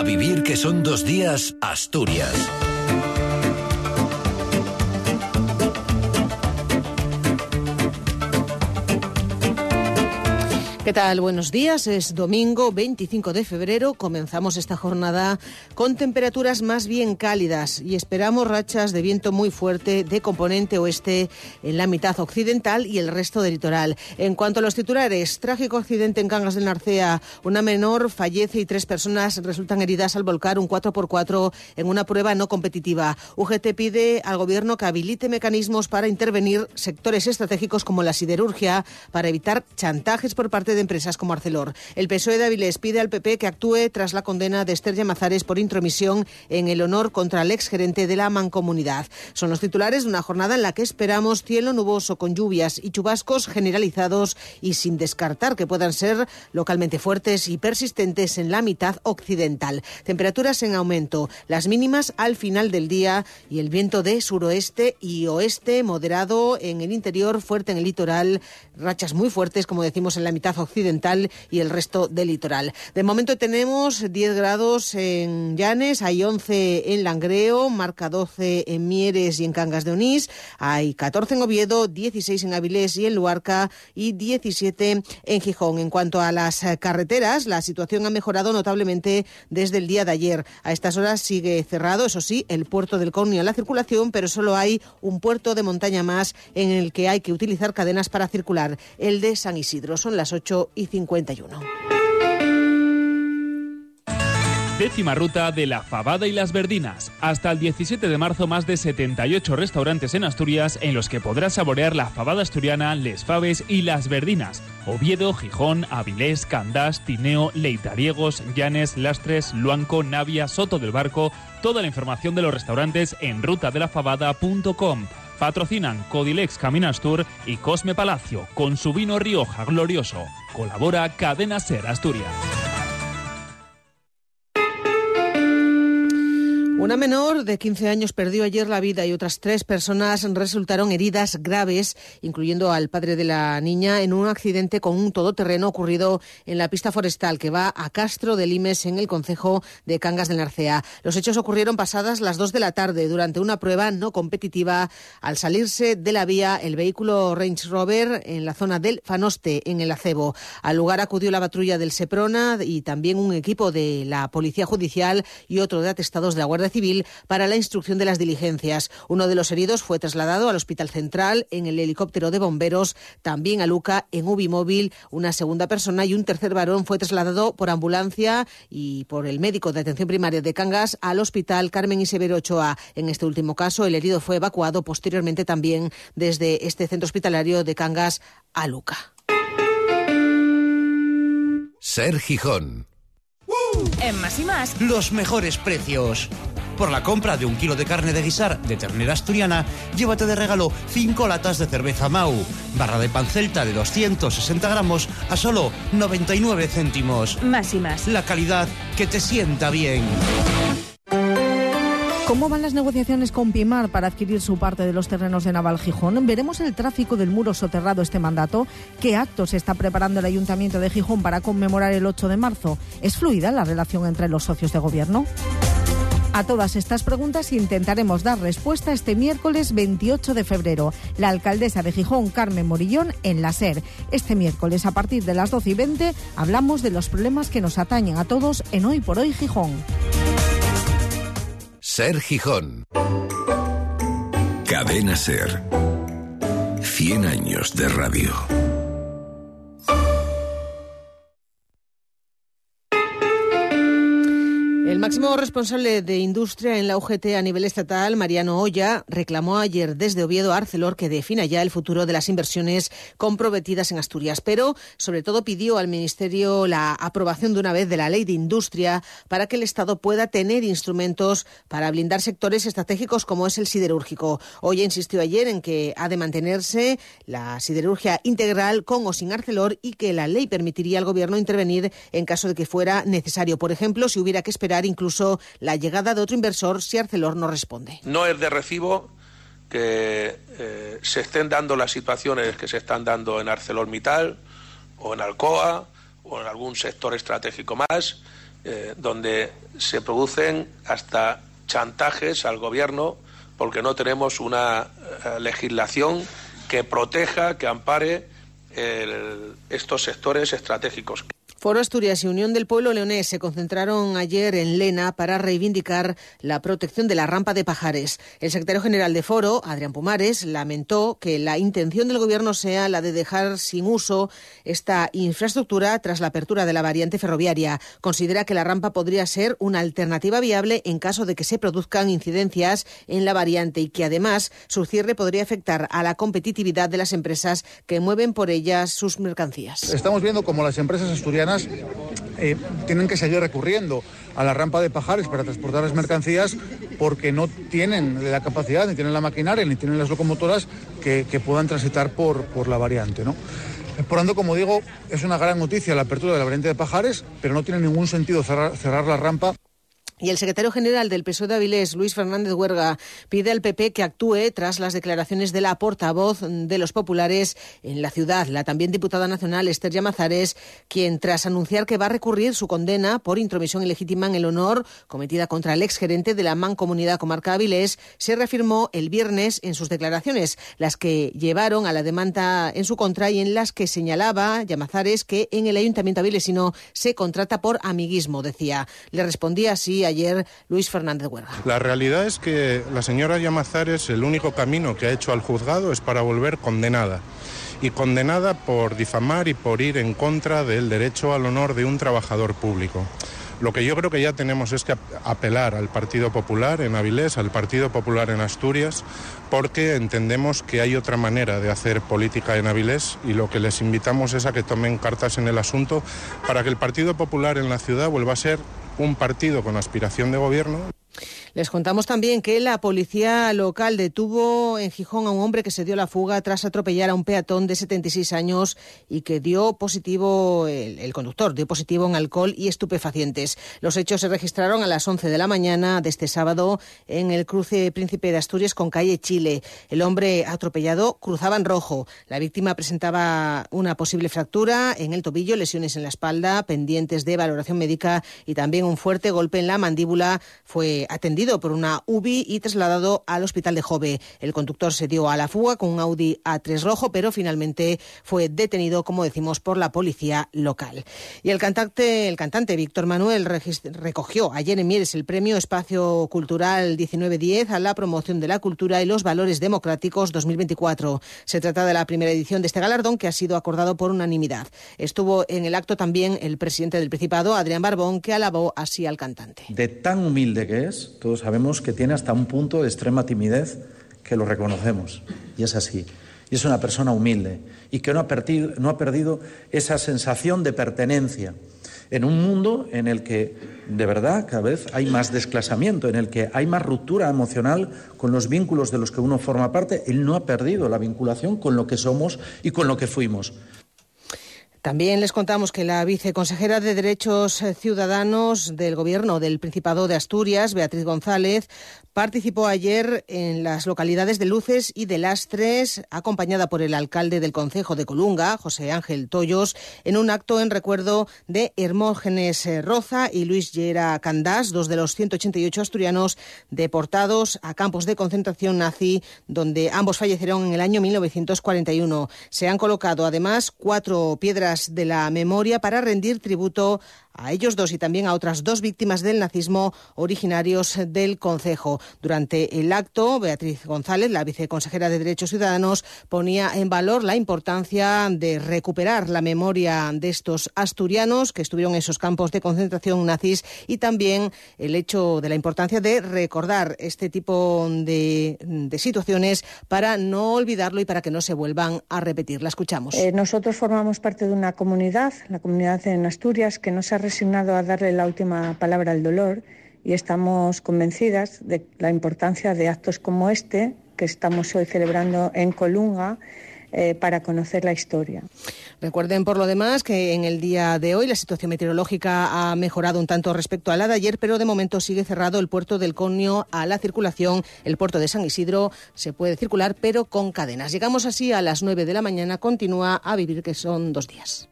A vivir que son dos días, Asturias. ¿Qué tal? Buenos días. Es domingo 25 de febrero. Comenzamos esta jornada con temperaturas más bien cálidas y esperamos rachas de viento muy fuerte de componente oeste en la mitad occidental y el resto del litoral. En cuanto a los titulares, trágico accidente en Cangas del Narcea. Una menor fallece y tres personas resultan heridas al volcar un 4x4 en una prueba no competitiva. UGT pide al gobierno que habilite mecanismos para intervenir sectores estratégicos como la siderurgia para evitar chantajes por parte de empresas como Arcelor. El PSOE de Avilés pide al PP que actúe tras la condena de Esther Llamazares por intromisión en el honor contra el exgerente de la Mancomunidad. Son los titulares de una jornada en la que esperamos cielo nuboso con lluvias y chubascos generalizados y sin descartar que puedan ser localmente fuertes y persistentes en la mitad occidental. Temperaturas en aumento, las mínimas al final del día y el viento de suroeste y oeste moderado en el interior, fuerte en el litoral, rachas muy fuertes, como decimos, en la mitad occidental y el resto del litoral. De momento tenemos 10 grados en Llanes, hay 11 en Langreo, marca 12 en Mieres y en Cangas de Onís, hay 14 en Oviedo, 16 en Avilés y en Luarca y 17 en Gijón. En cuanto a las carreteras, la situación ha mejorado notablemente desde el día de ayer. A estas horas sigue cerrado, eso sí, el puerto del Cornio a la circulación, pero solo hay un puerto de montaña más en el que hay que utilizar cadenas para circular, el de San Isidro. Son las 8 y 51. Décima ruta de la Fabada y las Verdinas. Hasta el 17 de marzo, más de 78 restaurantes en Asturias en los que podrás saborear la fabada asturiana, les faves y las verdinas. Oviedo, Gijón, Avilés, Candás, Tineo, Leitariegos, Llanes, Lastres, Luanco, Navia, Soto del Barco. Toda la información de los restaurantes en rutadelafabada.com. Patrocinan Codilex Caminastur y Cosme Palacio con su vino Rioja Glorioso. Colabora Cadena Ser Asturias. Una menor de 15 años perdió ayer la vida y otras tres personas resultaron heridas graves, incluyendo al padre de la niña, en un accidente con un todoterreno ocurrido en la pista forestal que va a Castro de Limes, en el concejo de Cangas del Narcea. Los hechos ocurrieron pasadas las 2 de la tarde durante una prueba no competitiva al salirse de la vía el vehículo Range Rover en la zona del Fanoste, en el Acebo. Al lugar acudió la patrulla del Seprona y también un equipo de la Policía Judicial y otro de atestados de la Guardia Civil para la instrucción de las diligencias. Uno de los heridos fue trasladado al Hospital Central en el helicóptero de bomberos, también a Luca en Ubimóvil. Una segunda persona y un tercer varón fue trasladado por ambulancia y por el médico de atención primaria de Cangas al Hospital Carmen Isebero Ochoa. En este último caso, el herido fue evacuado posteriormente también desde este centro hospitalario de Cangas a Luca. Ser Gijón. En más y más, los mejores precios. Por la compra de un kilo de carne de guisar de ternera asturiana, llévate de regalo 5 latas de cerveza Mau, barra de pan celta de 260 gramos a solo 99 céntimos. más y más. La calidad que te sienta bien. ¿Cómo van las negociaciones con Pimar para adquirir su parte de los terrenos de Naval Gijón? ¿Veremos el tráfico del muro soterrado este mandato? ¿Qué actos está preparando el Ayuntamiento de Gijón para conmemorar el 8 de marzo? ¿Es fluida la relación entre los socios de gobierno? A todas estas preguntas intentaremos dar respuesta este miércoles 28 de febrero. La alcaldesa de Gijón, Carmen Morillón, en la SER. Este miércoles, a partir de las 12 y 20, hablamos de los problemas que nos atañen a todos en Hoy por Hoy Gijón. Ser Gijón. Cadena Ser. 100 años de radio. Máximo responsable de industria en la UGT a nivel estatal, Mariano Olla, reclamó ayer desde Oviedo a Arcelor que defina ya el futuro de las inversiones comprometidas en Asturias, pero sobre todo pidió al Ministerio la aprobación de una vez de la ley de industria para que el Estado pueda tener instrumentos para blindar sectores estratégicos como es el siderúrgico. Olla insistió ayer en que ha de mantenerse la siderurgia integral con o sin Arcelor y que la ley permitiría al Gobierno intervenir en caso de que fuera necesario. Por ejemplo, si hubiera que esperar incluso la llegada de otro inversor si Arcelor no responde. No es de recibo que eh, se estén dando las situaciones que se están dando en ArcelorMittal o en Alcoa o en algún sector estratégico más, eh, donde se producen hasta chantajes al gobierno porque no tenemos una eh, legislación que proteja, que ampare estos sectores estratégicos. Foro Asturias y Unión del Pueblo Leonés se concentraron ayer en Lena para reivindicar la protección de la rampa de Pajares. El secretario general de Foro, Adrián Pumares, lamentó que la intención del Gobierno sea la de dejar sin uso esta infraestructura tras la apertura de la variante ferroviaria. Considera que la rampa podría ser una alternativa viable en caso de que se produzcan incidencias en la variante y que además su cierre podría afectar a la competitividad de las empresas que mueven por ellas sus mercancías. Estamos viendo cómo las empresas asturianas eh, tienen que seguir recurriendo a la rampa de Pajares para transportar las mercancías porque no tienen la capacidad, ni tienen la maquinaria, ni tienen las locomotoras que, puedan transitar por, la variante. ¿no? Por tanto, como digo, es una gran noticia la apertura de la variante de Pajares, pero no tiene ningún sentido cerrar la rampa y el secretario general del PSOE de Avilés, Luis Fernández Huerga, pide al PP que actúe tras las declaraciones de la portavoz de los populares en la ciudad, la también diputada nacional Esther Llamazares, quien tras anunciar que va a recurrir su condena por intromisión ilegítima en el honor cometida contra el exgerente de la Mancomunidad Comarca Avilés, se reafirmó el viernes en sus declaraciones, las que llevaron a la demanda en su contra y en las que señalaba Llamazares que en el ayuntamiento avilesino se contrata por amiguismo, decía. Le respondía así a ayer Luis Fernández Huerga. La realidad es que la señora Llamazares el único camino que ha hecho al juzgado es para volver condenada y condenada por difamar y por ir en contra del derecho al honor de un trabajador público. Lo que yo creo que ya tenemos es que apelar al Partido Popular en Avilés, al Partido Popular en Asturias, porque entendemos que hay otra manera de hacer política en Avilés y lo que les invitamos es a que tomen cartas en el asunto para que el Partido Popular en la ciudad vuelva a ser un partido con aspiración de gobierno. Les contamos también que la policía local detuvo en Gijón a un hombre que se dio la fuga tras atropellar a un peatón de 76 años y que dio positivo, el, conductor dio positivo en alcohol y estupefacientes. Los hechos se registraron a las 11 de la mañana de este sábado en el cruce Príncipe de Asturias con calle Chile. El hombre atropellado cruzaba en rojo. La víctima presentaba una posible fractura en el tobillo, lesiones en la espalda, pendientes de valoración médica y también un fuerte golpe en la mandíbula. Fue atendido por una UBI y trasladado al hospital de Jove. El conductor se dio a la fuga con un Audi A3 rojo, pero finalmente fue detenido, como decimos, por la policía local. Y el cantante, el cantante Víctor Manuel recogió ayer en Mieres el premio Espacio Cultural 1910 a la promoción de la cultura y los valores democráticos 2024. Se trata de la primera edición de este galardón que ha sido acordado por unanimidad. Estuvo en el acto también el presidente del Principado, Adrián Barbón, que alabó así al cantante. De tan humilde que es, sabemos que tiene hasta un punto de extrema timidez que lo reconocemos. Y es así. Y es una persona humilde y que no ha, perdido, no ha perdido esa sensación de pertenencia en un mundo en el que de verdad cada vez hay más desclasamiento, en el que hay más ruptura emocional con los vínculos de los que uno forma parte. Él no ha perdido la vinculación con lo que somos y con lo que fuimos. También les contamos que la viceconsejera de Derechos Ciudadanos del Gobierno del Principado de Asturias, Beatriz González, participó ayer en las localidades de Luces y de Lastres, acompañada por el alcalde del Concejo de Colunga, José Ángel Toyos, en un acto en recuerdo de Hermógenes Roza y Luis Llera Candás, dos de los 188 asturianos deportados a campos de concentración nazi, donde ambos fallecieron en el año 1941. Se han colocado además cuatro piedras de la memoria para rendir tributo a ellos dos y también a otras dos víctimas del nazismo originarios del Concejo. Durante el acto, Beatriz González, la viceconsejera de Derechos Ciudadanos, ponía en valor la importancia de recuperar la memoria de estos asturianos que estuvieron en esos campos de concentración nazis y también el hecho de la importancia de recordar este tipo de, situaciones para no olvidarlo y para que no se vuelvan a repetir. La escuchamos. Eh, nosotros formamos parte de una comunidad, la comunidad en Asturias, que no se ha resignado a darle la última palabra al dolor y estamos convencidas de la importancia de actos como este que estamos hoy celebrando en Colunga. Eh, para conocer la historia. Recuerden, por lo demás, que en el día de hoy la situación meteorológica ha mejorado un tanto respecto a la de ayer, pero de momento sigue cerrado el puerto del Conio a la circulación. El puerto de San Isidro se puede circular, pero con cadenas. Llegamos así a las 9 de la mañana. Continúa a vivir, que son dos días.